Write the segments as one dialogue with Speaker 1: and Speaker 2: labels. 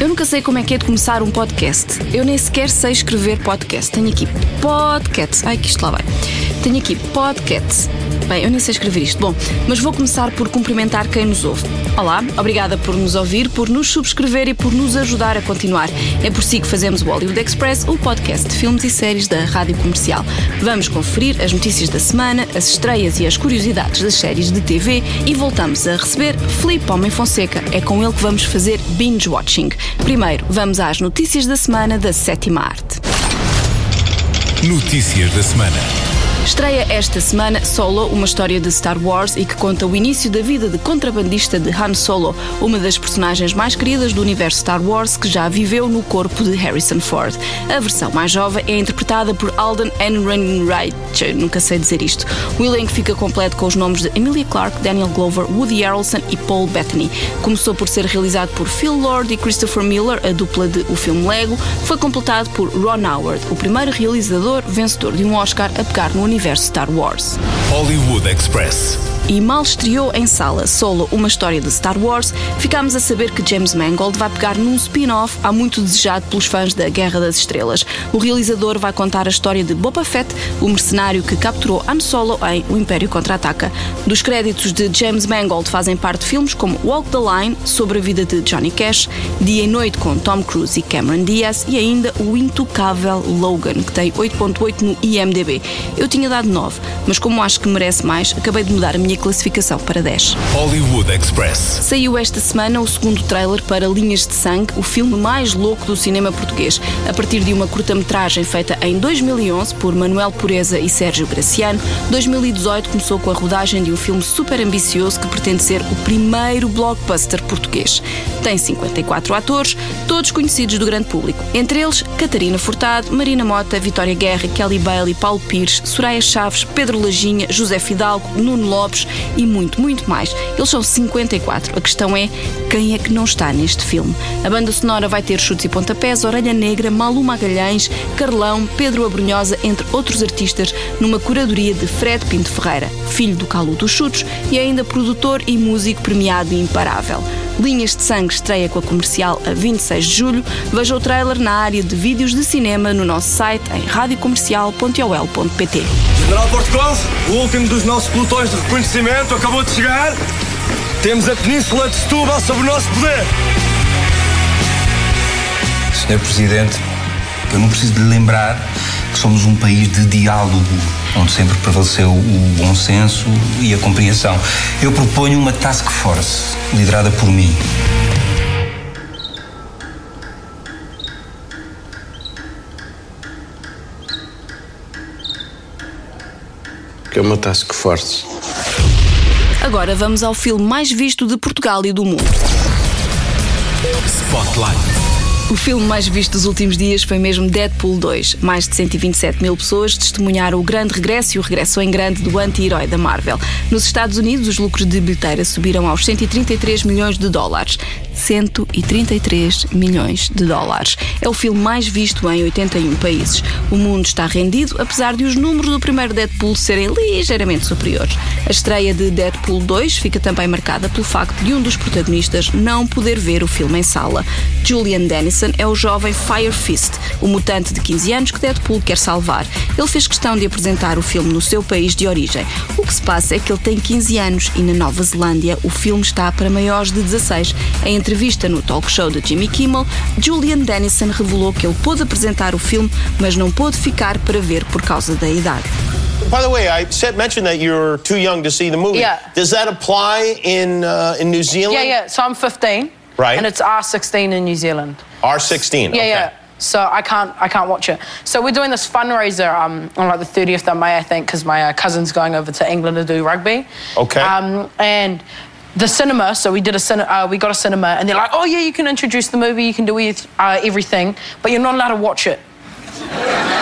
Speaker 1: Eu nunca sei como é que é de começar um podcast. Eu nem sequer sei escrever podcast. Tenho aqui podcast. Ai, que isto lá vai. Tenho aqui podcast. Bem, eu nem sei escrever isto. Bom, mas vou começar por cumprimentar quem nos ouve. Olá, obrigada por nos ouvir, por nos subscrever e por nos ajudar a continuar. É por si que fazemos o Hollywood Express, o podcast de filmes e séries da Rádio Comercial. Vamos conferir as notícias da semana, as estreias e as curiosidades das séries de TV e voltamos a receber Felipe Homem Fonseca. É com ele que vamos fazer binge watching. Primeiro, vamos às notícias da semana da sétima arte.
Speaker 2: Notícias da semana.
Speaker 1: Estreia esta semana Solo, uma história de Star Wars e que conta o início da vida de contrabandista de Han Solo, uma das personagens mais queridas do universo Star Wars que já viveu no corpo de Harrison Ford. A versão mais jovem é interpretada por Alden Ehrenreich, nunca sei dizer isto. O elenco fica completo com os nomes de Emilia Clarke, Daniel Glover, Woody Harrelson e Paul Bettany. Começou por ser realizado por Phil Lord e Christopher Miller, a dupla de O Filme Lego, foi completado por Ron Howard, o primeiro realizador vencedor de um Oscar a pegar no universo Star Wars.
Speaker 2: Hollywood Express.
Speaker 1: E mal estreou em sala Solo, uma história de Star Wars, ficámos a saber que James Mangold vai pegar num spin-off há muito desejado pelos fãs da Guerra das Estrelas. O realizador vai contar a história de Boba Fett, o mercenário que capturou Han Solo em O Império Contra-Ataca. Dos créditos de James Mangold fazem parte filmes como Walk the Line, sobre a vida de Johnny Cash, Dia e Noite com Tom Cruise e Cameron Diaz e ainda o intocável Logan, que tem 8.8 no IMDb. Eu tinha dado 9, mas como acho que merece mais, acabei de mudar a minha classificação para 10.
Speaker 2: Hollywood Express.
Speaker 1: Saiu esta semana o segundo trailer para Linhas de Sangue, o filme mais louco do cinema português. A partir de uma curta-metragem feita em 2011 por Manuel Pureza e Sérgio Graciano, 2018 começou com a rodagem de um filme super ambicioso que pretende ser o primeiro blockbuster português. Tem 54 atores, todos conhecidos do grande público. Entre eles, Catarina Furtado, Marina Mota, Vitória Guerra, Kelly Bailey, Paulo Pires, Soraya Chaves, Pedro Lajinha, José Fidalgo, Nuno Lopes e muito, muito mais. Eles são 54. A questão é quem é que não está neste filme. A banda sonora vai ter chutes e pontapés, Orelha Negra, Malu Magalhães, Carlão, Pedro Abrunhosa, entre outros artistas, numa curadoria de Fred Pinto Ferreira, filho do Calu dos Chutos e ainda produtor e músico premiado e imparável. Linhas de Sangue estreia com a comercial a 26 de julho. Veja o trailer na área de vídeos de cinema no nosso site em radiocomercial.ol.pt.
Speaker 3: General Portugal, o último dos nossos pelotões de reconhecimento acabou de chegar. Temos a Península de Setúbal sob o nosso poder.
Speaker 4: Senhor Presidente, eu não preciso de lembrar que somos um país de diálogo, onde sempre prevaleceu o bom senso e a compreensão. Eu proponho uma task force, liderada por mim.
Speaker 5: Que é uma task force.
Speaker 1: Agora vamos ao filme mais visto de Portugal e do mundo.
Speaker 2: Spotlight.
Speaker 1: O filme mais visto dos últimos dias foi mesmo Deadpool 2. Mais de 127 mil pessoas testemunharam o grande regresso e o regresso em grande do anti-herói da Marvel. Nos Estados Unidos, os lucros de bilheteira subiram aos 133 milhões de dólares. 133 milhões de dólares. É o filme mais visto em 81 países. O mundo está rendido, apesar de os números do primeiro Deadpool serem ligeiramente superiores. A estreia de Deadpool 2 fica também marcada pelo facto de um dos protagonistas não poder ver o filme em sala. Julian Dennison é o jovem Fire Fist, o mutante de 15 anos que Deadpool quer salvar. Ele fez questão de apresentar o filme no seu país de origem. O que se passa é que ele tem 15 anos e na Nova Zelândia o filme está para maiores de 16. Em entrevista no talk show de Jimmy Kimmel, Julian Dennison revelou que ele pôde apresentar o filme, mas não pôde ficar para ver por causa da idade.
Speaker 6: By the way, I said mentioned that you're too young to see the movie.
Speaker 7: Yeah.
Speaker 6: Does that apply in uh, in New Zealand?
Speaker 7: Yeah, yeah. So I'm 15.
Speaker 6: Right.
Speaker 7: And it's R16 in New Zealand.
Speaker 6: R16.
Speaker 7: Yeah,
Speaker 6: okay.
Speaker 7: yeah. So I can't, I can't watch it. So we're doing this fundraiser um, on like the 30th of May, I think, because my uh, cousin's going over to England to do rugby.
Speaker 6: Okay.
Speaker 7: Um, and the cinema. So we did a cin- uh, we got a cinema, and they're like, "Oh yeah, you can introduce the movie, you can do uh, everything, but you're not allowed to watch it."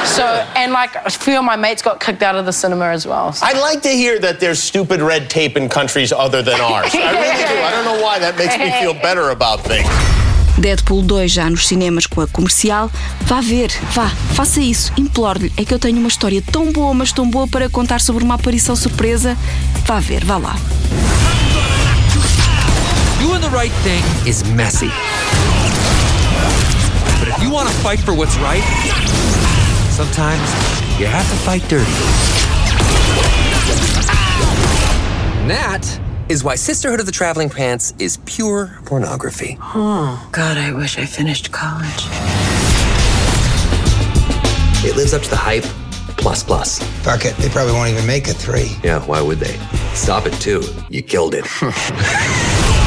Speaker 7: So and like a few of my mates got kicked out of the cinema as well. So-
Speaker 6: I like to hear that there's stupid red tape in countries other than ours. I really do. I don't know why that makes me feel better about things.
Speaker 1: Deadpool 2 já nos cinemas com a comercial. Vá ver, vá, faça isso, imploro-lhe. É que eu tenho uma história tão boa, mas tão boa para contar sobre uma aparição surpresa. Vá ver, vá lá.
Speaker 8: Doing the right thing is messy. But if you want to fight for what's right, sometimes you have to fight dirty. And that is why Sisterhood of the Traveling Pants is pure pornography.
Speaker 9: God, I wish I finished college.
Speaker 8: It lives up to the hype, plus plus.
Speaker 10: Fuck it, they probably won't even make a three.
Speaker 8: Yeah, why would they? Stop it too. You killed it.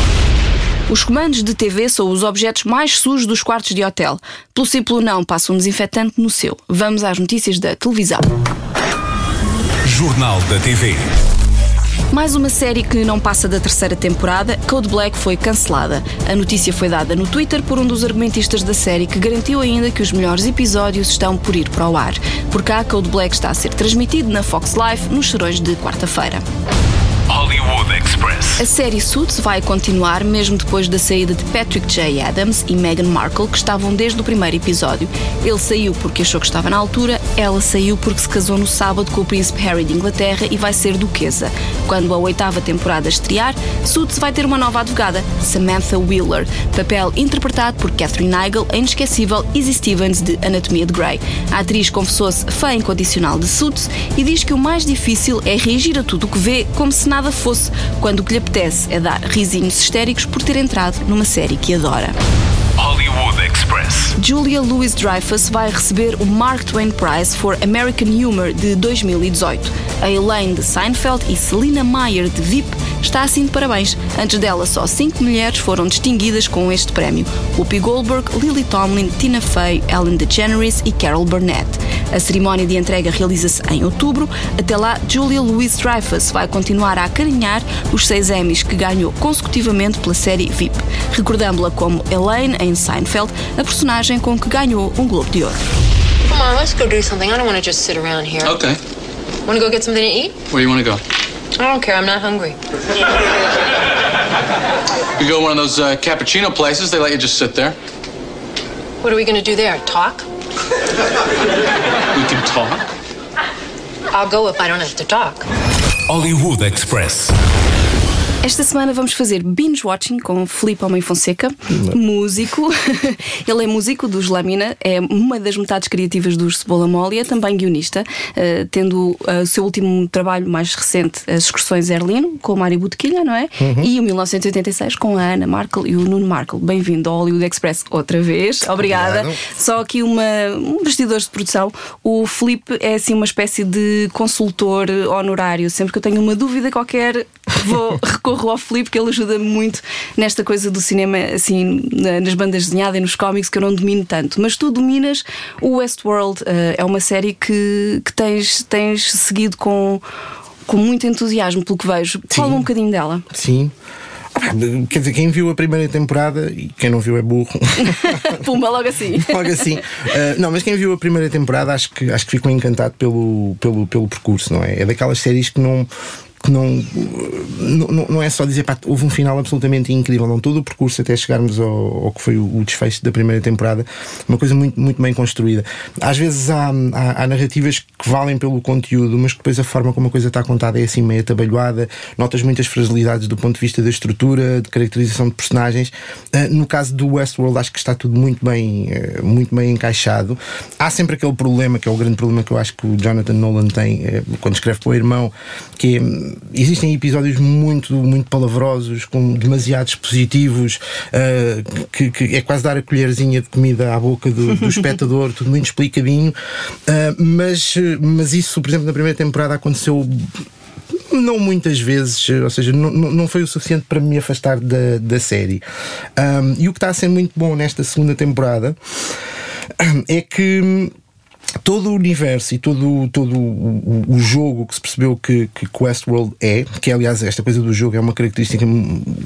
Speaker 1: Os comandos de TV são os objetos mais sujos dos quartos de hotel. Pelo sim pelo não, passa um desinfetante no seu. Vamos às notícias da televisão.
Speaker 2: Jornal da TV.
Speaker 1: Mais uma série que não passa da terceira temporada, Code Black foi cancelada. A notícia foi dada no Twitter por um dos argumentistas da série que garantiu ainda que os melhores episódios estão por ir para o ar. Por cá, Code Black está a ser transmitido na Fox Life nos serões de quarta-feira.
Speaker 2: Hollywood Express.
Speaker 1: A série Suits vai continuar mesmo depois da saída de Patrick J. Adams e Meghan Markle, que estavam desde o primeiro episódio. Ele saiu porque achou que estava na altura, ela saiu porque se casou no sábado com o príncipe Harry de Inglaterra e vai ser duquesa. Quando a oitava temporada estrear, Suits vai ter uma nova advogada, Samantha Wheeler, papel interpretado por Catherine Heigl, a inesquecível Izzy Stevens de Anatomia de Grey. A atriz confessou-se fã incondicional de Suits e diz que o mais difícil é reagir a tudo o que vê como se nada fosse, quando o que lhe apetece é dar risinhos histéricos por ter entrado numa série que adora.
Speaker 2: Hollywood Express.
Speaker 1: Julia Louis-Dreyfus vai receber o Mark Twain Prize for American Humor de 2018. A Elaine de Seinfeld e Selina Meyer de VIP está assim de parabéns. Antes dela, só cinco mulheres foram distinguidas com este prémio: Whoopi Goldberg, Lily Tomlin, Tina Fey, Ellen DeGeneres e Carol Burnett. A cerimónia de entrega realiza-se em outubro. Até lá, Julia Louis-Dreyfus vai continuar a acarinhar os seis Emmys que ganhou consecutivamente pela série VIP, recordando-la como Elaine em Seinfeld, a personagem com que ganhou um Globo de Ouro.
Speaker 9: Come on, let's go do something. I don't want to just sit around here.
Speaker 11: Okay.
Speaker 9: Want to go get something to eat?
Speaker 11: Where do you want to go?
Speaker 9: I don't care. I'm not hungry.
Speaker 11: You go to one of those uh, cappuccino places. They let you just sit there.
Speaker 9: What are we going to do there? Talk?
Speaker 11: We can talk.
Speaker 9: I'll go if I don't have to talk.
Speaker 2: Hollywood Express.
Speaker 1: Esta semana vamos fazer binge watching com Filipe Homem Fonseca, músico. Ele é músico dos Lamina, é uma das metades criativas dos Cebola Mole é também guionista, eh, tendo eh, o seu último trabalho mais recente, As Excursões Erlino, com o Mário Botequilha, não é? E o 1986 com a Ana Markle e o Nuno Markle. Bem-vindo ao Hollywood Express outra vez. Obrigada. Só aqui uma, um bastidores de produção. O Filipe é assim uma espécie de consultor honorário. Sempre que eu tenho uma dúvida qualquer, vou recorro ao Filipe, que ele ajuda-me muito nesta coisa do cinema, assim, na- nas bandas desenhadas e nos cómics, que eu não domino tanto. Mas tu dominas o Westworld. eh, é uma série que, que tens, tens seguido com, com muito entusiasmo, pelo que vejo. Fala um bocadinho dela.
Speaker 12: Sim. Ah, Quer dizer, quem viu a primeira temporada e quem não viu é burro.
Speaker 1: Pumba, logo assim.
Speaker 12: Logo assim. Ah, não, mas quem viu a primeira temporada acho que, acho que ficou encantado pelo, pelo, pelo percurso, não é? É daquelas séries que não. Que não, não, não é só dizer pá, houve um final absolutamente incrível, não todo o percurso até chegarmos ao, ao que foi o, desfecho da primeira temporada, uma coisa muito, muito bem construída. Às vezes há, há, há narrativas que valem pelo conteúdo, mas que depois a forma como a coisa está contada é assim meio atabalhoada, notas muitas fragilidades do ponto de vista da estrutura, de caracterização de personagens. Ah, no caso do Westworld, acho que está tudo muito bem, eh, muito bem encaixado. Há sempre aquele problema, que é o grande problema que eu acho que o Jonathan Nolan tem eh, quando escreve para o irmão, que é, existem episódios muito, muito palavrosos, com demasiados positivos, ah, que, que é quase dar a colherzinha de comida à boca do, do espectador, tudo muito explicadinho. Ah, mas, mas isso, por exemplo, na primeira temporada aconteceu não muitas vezes, ou seja, não, não foi o suficiente para me afastar da, da série. Ahm, e o que está a ser muito bom nesta segunda temporada é que todo o universo e todo, todo o, o, jogo que se percebeu que, que Westworld é, que aliás esta coisa do jogo é uma característica,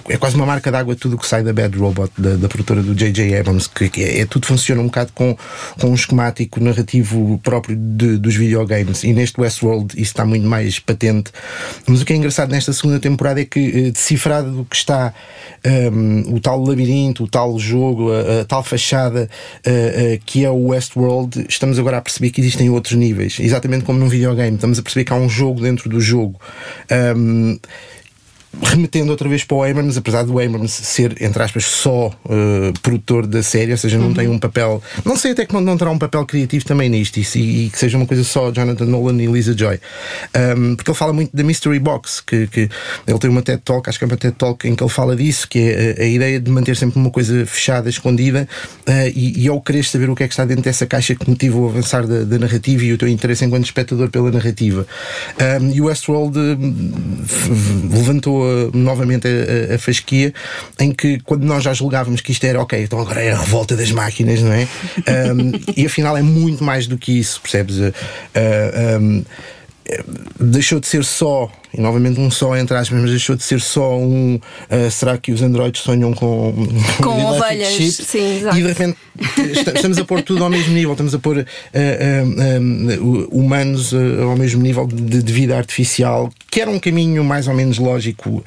Speaker 12: é quase uma marca d'água tudo o que sai da Bad Robot, da, da produtora do J.J. Abrams, que, que é, é, tudo funciona um bocado com, com um esquemático narrativo próprio de, dos videogames. E neste Westworld isso está muito mais patente. Mas o que é engraçado nesta segunda temporada é que, eh, decifrado do que está um, o tal labirinto, o tal jogo, a, a tal fachada uh, uh, que é o Westworld, estamos agora a perceber que existem outros níveis, exatamente como num videogame. Estamos a perceber que há um jogo dentro do jogo. Um, remetendo outra vez para o Abrams, apesar do Abrams ser, entre aspas, só uh, produtor da série, ou seja, não uhum. tem um papel. Não sei até que não, terá um papel criativo também nisto e, e, que seja uma coisa só Jonathan Nolan e Lisa Joy. Um, porque ele fala muito da Mystery Box, que, que, ele tem uma TED Talk, acho que é uma TED Talk em que ele fala disso, que é a, a ideia de manter sempre uma coisa fechada, escondida uh, e, e ao querer saber o que é que está dentro dessa caixa que motiva o avançar da, da narrativa e o teu interesse enquanto espectador pela narrativa. Um, e o Westworld uh, levantou novamente a, a, fasquia, em que quando nós já julgávamos que isto era ok, então agora é a revolta das máquinas, não é? Um, e afinal é muito mais do que isso, percebes? Uh, uh, um, deixou de ser só e novamente um só entre aspas, mas deixou de ser só um uh, será que os androides sonham com,
Speaker 1: com ovelhas chips? Sim,
Speaker 12: exato. e de repente estamos a pôr tudo ao mesmo nível, estamos a pôr uh, humanos ao mesmo nível de, de, vida artificial, que era um caminho mais ou menos lógico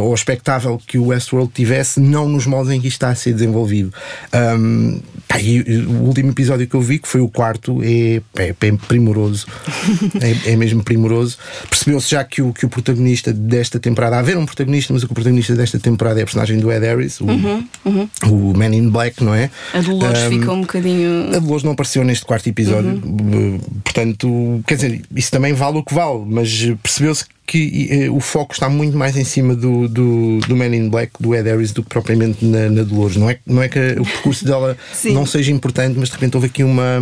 Speaker 12: ou expectável que o Westworld tivesse, não nos modos em que está a ser desenvolvido. Um, pá, o último episódio que eu vi, que foi o quarto, é, é, é primoroso. é, é, mesmo primoroso. Percebeu-se já que o, que o protagonista desta temporada, haver um protagonista, mas o protagonista desta temporada é a personagem do Ed Harris, o, uhum, uhum. o Man in Black, não é?
Speaker 1: A Dolores um, fica um bocadinho.
Speaker 12: A Dolores não apareceu neste quarto episódio, uhum. portanto, quer dizer, isso também vale o que vale, mas percebeu-se que uh, o foco está muito mais em cima do, do, do Man in Black, do Ed Harris, do que propriamente na, na Dolores. Não é, não é que o percurso dela não seja importante, mas de repente houve aqui uma.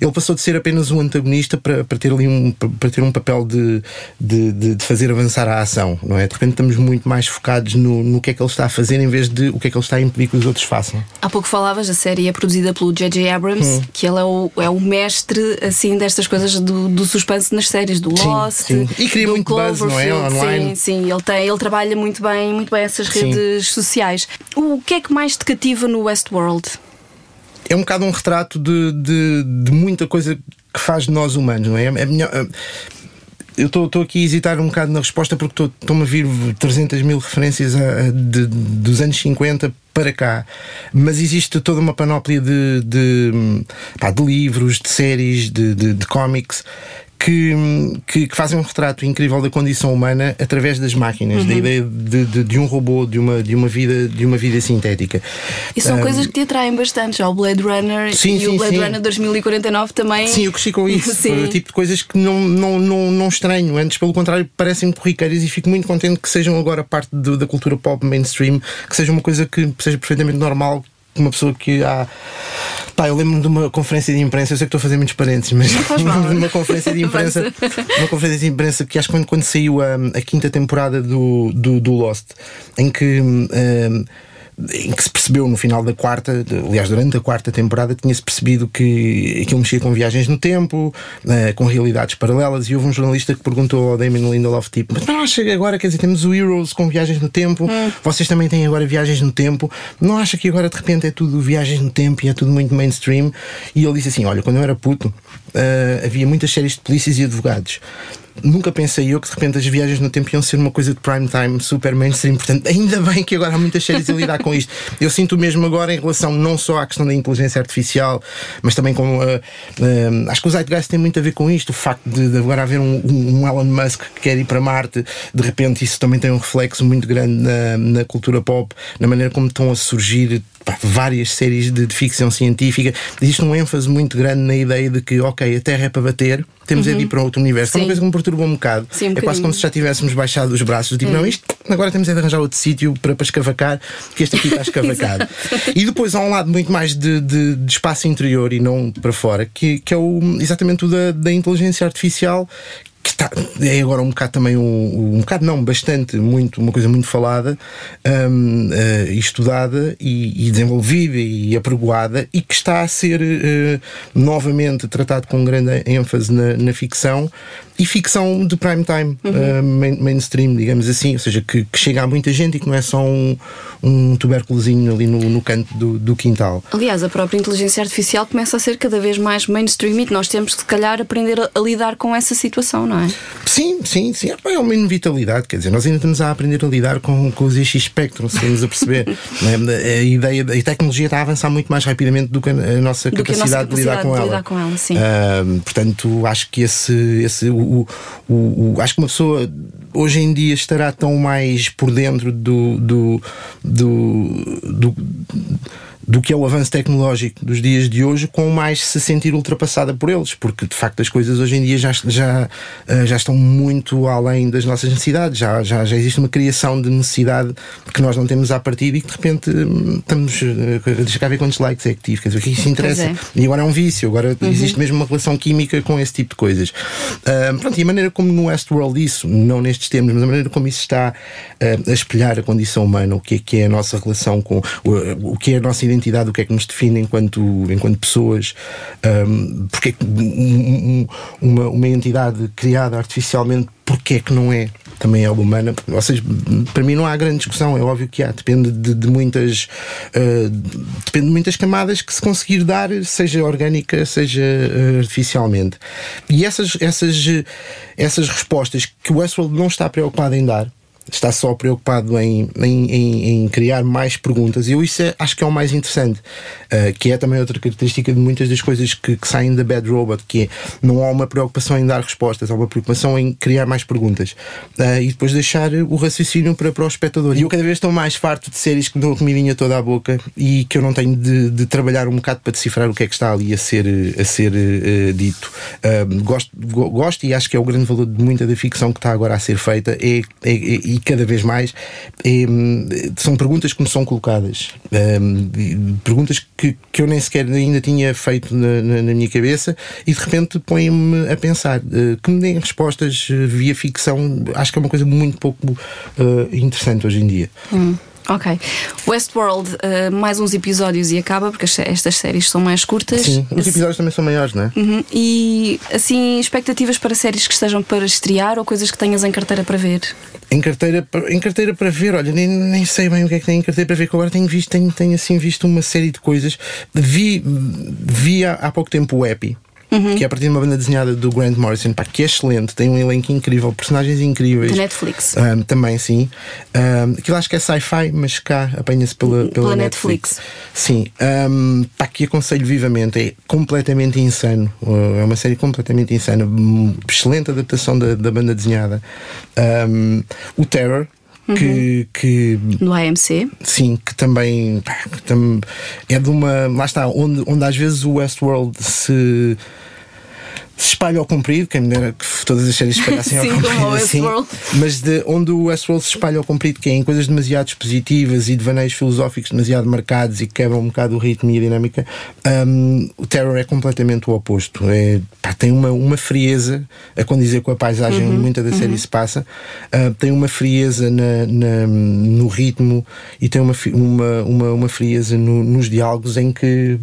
Speaker 12: Ele passou de ser apenas um antagonista para, para ter ali um, para ter um papel de, de, de, fazer avançar a ação, não é? De repente estamos muito mais focados no, no que é que ele está a fazer em vez de o que é que ele está a impedir que os outros façam.
Speaker 1: Há pouco falavas, a série é produzida pelo J.J. Abrams, hum. que ele é o, é o mestre assim destas coisas do, do suspense nas séries, do Lost,
Speaker 12: sim, sim. e cria muito Clover, não é?
Speaker 1: Online. Sim, sim, ele, tem, ele trabalha muito bem, muito bem essas redes sim. sociais. O que é que mais te cativa no Westworld?
Speaker 12: É um bocado um retrato de, de, de muita coisa que faz de nós humanos, não é? é melhor, eu estou aqui a hesitar um bocado na resposta porque estou-me a vir 300 mil referências a, de, dos anos 50 para cá, mas existe toda uma panóplia de, de, pá, de livros, de séries, de, de, de cómics que, que, que, fazem um retrato incrível da condição humana através das máquinas, uhum. da ideia de, de, de, um robô, de uma, de, uma vida, de uma vida sintética.
Speaker 1: E são um, coisas que te atraem bastante, já o Blade Runner sim, e sim, o Blade sim. Runner 2049 também.
Speaker 12: Sim, eu cresci com isso. O tipo de coisas que não, não, não, não estranho. Antes, pelo contrário, parecem corriqueiras e fico muito contente que sejam agora parte do, da cultura pop mainstream, que seja uma coisa que seja perfeitamente normal uma pessoa que há. Pá, eu lembro-me de uma conferência de imprensa, eu sei que estou a fazer muitos parentes, mas de uma conferência de imprensa, uma conferência de imprensa que acho que quando, quando saiu a, a quinta temporada do, do, do Lost, em que. Um, em que se percebeu no final da quarta, aliás, durante a quarta temporada, tinha-se percebido que aquilo mexia com viagens no tempo, uh, com realidades paralelas, e houve um jornalista que perguntou ao Damon Lindelof: tipo, mas não acha agora, quer dizer, temos o Heroes com viagens no tempo, hum. vocês também têm agora viagens no tempo, não acha que agora de repente é tudo viagens no tempo e é tudo muito mainstream? E ele disse assim: olha, quando eu era puto, uh, havia muitas séries de polícias e advogados nunca pensei eu que de repente as viagens no tempo iam ser uma coisa de prime time, super mainstream. Portanto, ainda bem que agora há muitas séries a lidar com isto. Eu sinto mesmo agora em relação não só à questão da inteligência artificial, mas também com. Uh, uh, acho que o Zeitgeist tem muito a ver com isto. O facto de, de agora haver um, um, Elon Musk que quer ir para Marte, de repente isso também tem um reflexo muito grande na, na cultura pop, na maneira como estão a surgir pá, várias séries de, de, ficção científica. Existe um ênfase muito grande na ideia de que, ok, a Terra é para bater, temos uhum. é de ir para outro universo. Sim. É uma coisa que me perturba um bocado. Sim, um é quase como se já tivéssemos baixado os braços. Tipo, hum. não, isto agora temos é de arranjar outro sítio para, para escavacar, que este aqui está escavacado. e depois há um lado muito mais de, de, de, espaço interior e não para fora, que, que é o, exatamente o da, da inteligência artificial que está, é agora um bocado também um, um bocado não, bastante, muito, uma coisa muito falada, um, uh, estudada e, e, desenvolvida e apregoada e que está a ser uh, novamente tratado com grande ênfase na, na ficção e ficção de prime time, uhum. uh, main, mainstream, digamos assim, ou seja, que, que, chega a muita gente e que não é só um, um tubérculozinho ali no, no canto do, do, quintal.
Speaker 1: Aliás, a própria inteligência artificial começa a ser cada vez mais mainstream e nós temos que, se calhar, aprender a, a lidar com essa situação, não é?
Speaker 12: Sim, sim, sim. É uma inevitabilidade, quer dizer, nós ainda estamos a aprender a lidar com, com os ZX Spectrum, se a perceber. é? A ideia, a tecnologia está a avançar muito mais rapidamente do que a nossa, capacidade, a nossa capacidade de lidar com de ela. Lidar
Speaker 1: com ela sim.
Speaker 12: Uh, portanto, acho que esse, esse o, o, o, acho que uma pessoa hoje em dia estará tão mais por dentro do, do, do, do do que é o avanço tecnológico dos dias de hoje, com mais se sentir ultrapassada por eles, porque de facto as coisas hoje em dia já, já, eh, já estão muito além das nossas necessidades, já, já, já existe uma criação de necessidade que nós não temos à partida e que de repente hum, estamos. Eh, deixa cá ver quantos likes é que tive, quer dizer, o que isso interessa? É. E agora é um vício, agora uhum. existe mesmo uma relação química com esse tipo de coisas. Uh, pronto, e a maneira como no Westworld isso, não nestes termos, mas a maneira como isso está uh, a espelhar a condição humana, o que é que é a nossa relação com o, o que é a nossa identidade identidade, o que é que nos define enquanto, enquanto pessoas, um, porque é que um, uma, uma entidade criada artificialmente, porque é que não é? também é humana. Ou seja, para mim não há grande discussão, é óbvio que há, depende de, de muitas uh, depende de muitas camadas que se conseguir dar, seja orgânica, seja uh, artificialmente. E essas, essas, essas respostas que o Westworld não está preocupado em dar está só preocupado em, em, em, em, criar mais perguntas. E eu isso é, acho que é o mais interessante, uh, que é também outra característica de muitas das coisas que, que, saem da Bad Robot, que é não há uma preocupação em dar respostas, há uma preocupação em criar mais perguntas uh, e depois deixar o raciocínio para, para o espectador. E eu cada vez estou mais farto de séries que me dão comidinha toda à boca e que eu não tenho de, de trabalhar um bocado para decifrar o que é que está ali a ser, a ser uh, dito. gosto, gosto e acho que é o grande valor de muita da ficção que está agora a ser feita é, é, é e cada vez mais, são perguntas que me são colocadas. Perguntas que, que eu nem sequer ainda tinha feito na, na, na minha cabeça e de repente põem-me a pensar. Uh, que me deem respostas via ficção, acho que é uma coisa muito pouco uh, interessante hoje em dia.
Speaker 1: Hum. Ok. Westworld, uh, mais uns episódios e acaba, porque estas séries são mais curtas.
Speaker 12: Sim, os episódios também são maiores, não é?
Speaker 1: Uhum. E assim, expectativas para séries que estejam para estrear ou coisas que tenhas em carteira para ver?
Speaker 12: Em carteira, em carteira para ver, olha, nem, nem sei bem o que é que tem em carteira para ver, que agora tenho visto, tenho, tenho assim visto uma série de coisas. Vi, vi há, há pouco tempo o Epi uhum. que é a partir de uma banda desenhada do Grant Morrison, pá, que é excelente, tem um elenco incrível, personagens incríveis.
Speaker 1: Da Netflix.
Speaker 12: Um, também, sim. Um, aquilo acho que é sci-fi, mas cá apanha-se pela, pela, pela Netflix. Netflix. Sim. Um, pá, que aconselho vivamente, é completamente insano. Uh, é uma série completamente insana. Excelente adaptação da, da banda desenhada. Um, o Terror, Uhum. Que, que,
Speaker 1: no AMC
Speaker 12: sim que também, que também é de uma lá está onde, onde às vezes o Westworld se se espalha ao comprido, quem me dera que todas as séries se espalhassem ao comprido assim, mas de onde o Westworld se espalha ao comprido, que é em coisas demasiado expositivas e de vaneios filosóficos demasiado marcados e que quebram um bocado o ritmo e a dinâmica, um, o Terror é completamente o oposto. É, pá, tem uma, uma frieza a condizer com a paisagem uhum, muita da série uhum. se passa, uh, tem uma frieza na, na, no ritmo e tem uma, uma, uma, uma frieza no, nos diálogos em que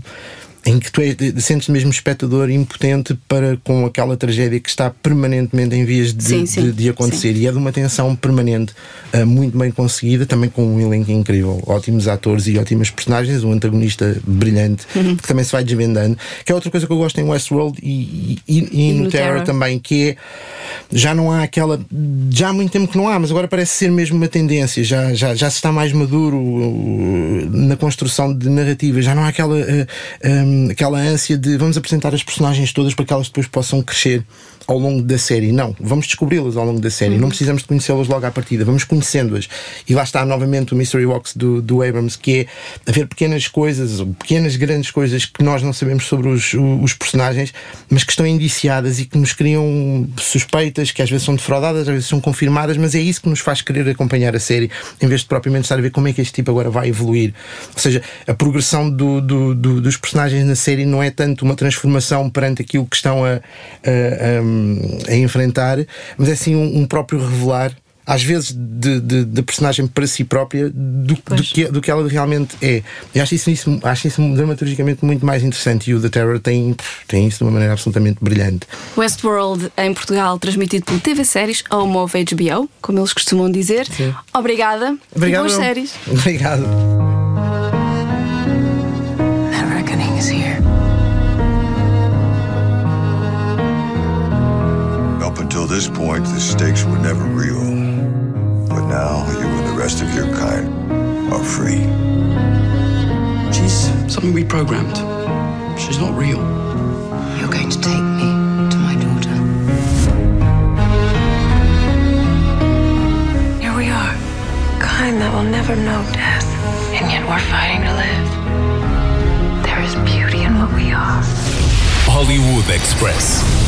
Speaker 12: em que tu és, sentes mesmo espectador impotente para com aquela tragédia que está permanentemente em vias de, sim, sim, de, de acontecer. Sim. E é de uma tensão permanente, uh, muito bem conseguida, também com um elenco incrível, ótimos atores e ótimas personagens, um antagonista brilhante, uhum. que também se vai desvendando. Que é outra coisa que eu gosto em Westworld e, e, e, e no, no Terror, Terror também, que é já não há aquela. Já há muito tempo que não há, mas agora parece ser mesmo uma tendência. Já, já, já se está mais maduro uh, na construção de narrativa. Já não há aquela, uh, um, aquela ânsia de vamos apresentar as personagens todas para que elas depois possam crescer ao longo da série. Não, vamos descobri-las ao longo da série. Uhum. Não precisamos de conhecê-las logo à partida, vamos conhecendo-as. E lá está novamente o Mystery Box do, do Abrams, que é haver pequenas coisas, pequenas grandes coisas que nós não sabemos sobre os, os personagens, mas que estão indiciadas e que nos criam suspeitas, que às vezes são defraudadas, às vezes são confirmadas, mas é isso que nos faz querer acompanhar a série, em vez de propriamente estar a ver como é que este tipo agora vai evoluir. Ou seja, a progressão do, do, do, dos personagens na série não é tanto uma transformação perante aquilo que estão a, a, a, a enfrentar, mas é sim um, um próprio revelar às vezes de, de, de, personagem para si própria do, do, que, do que ela realmente é. E acho isso, isso, acho isso dramaturgicamente muito mais interessante e o The Terror tem, tem isso de uma maneira absolutamente brilhante.
Speaker 1: Westworld em Portugal, transmitido pelo TV Séries Home of HBO, como eles costumam dizer. Sim. Obrigada.
Speaker 12: Obrigado.
Speaker 1: boas séries.
Speaker 12: Obrigado.
Speaker 13: Until this point, the stakes were never real. But now you and the rest of your kind are free.
Speaker 14: She's something we programmed. She's not real.
Speaker 15: You're going to take me to my daughter. Here we are, kind that will never know death, and yet we're fighting to live. There is beauty in what we are.
Speaker 2: Hollywood Express.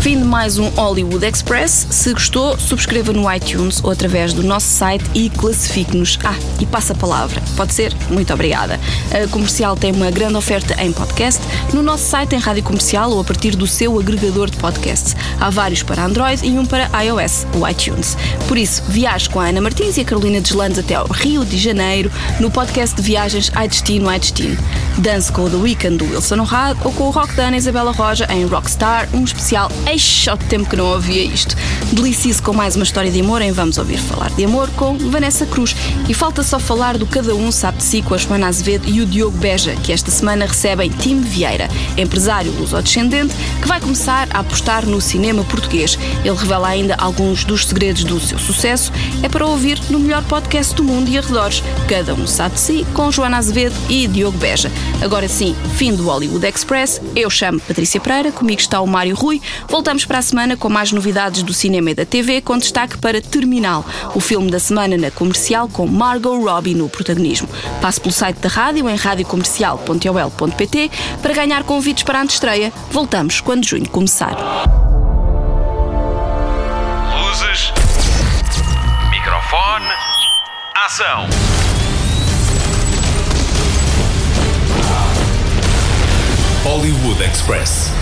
Speaker 1: Fim de mais um Hollywood Express. Se gostou, subscreva no iTunes ou através do nosso site e classifique-nos. Ah, e passa a palavra. Pode ser? Muito obrigada. A Comercial tem uma grande oferta em podcast no nosso site em Rádio Comercial ou a partir do seu agregador de podcasts. Há vários para Android e um para iOS, o iTunes. Por isso, viaje com a Ana Martins e a Carolina Deslandes até ao Rio de Janeiro no podcast de viagens Ai Destino, Ai Destino. Dance com o The Weekend do Wilson Honrado ou com o rock da Ana Isabela Roja em Rockstar, um especial Eixe, ao tempo que não ouvia isto. Delicie-se com mais uma história de amor em Vamos Ouvir Falar de Amor com Vanessa Cruz. E falta só falar do Cada Um Sabe de Si com a Joana Azevedo e o Diogo Beja, que esta semana recebem Tim Vieira, empresário luso-descendente, que vai começar a apostar no cinema português. Ele revela ainda alguns dos segredos do seu sucesso. É para ouvir no melhor podcast do mundo e arredores. Cada Um Sabe de Si com Joana Azevedo e Diogo Beja. Agora sim, fim do Hollywood Express. Eu chamo Patrícia Pereira, comigo está o Mário Rui. Voltamos para a semana com mais novidades do cinema e da TV, com destaque para Terminal, o filme da semana na comercial com Margot Robbie no protagonismo. Passe pelo site da rádio em radiocomercial.ol.pt para ganhar convites para a antestreia. Voltamos quando junho começar.
Speaker 2: Luzes. Microfone. Ação. Hollywood Express.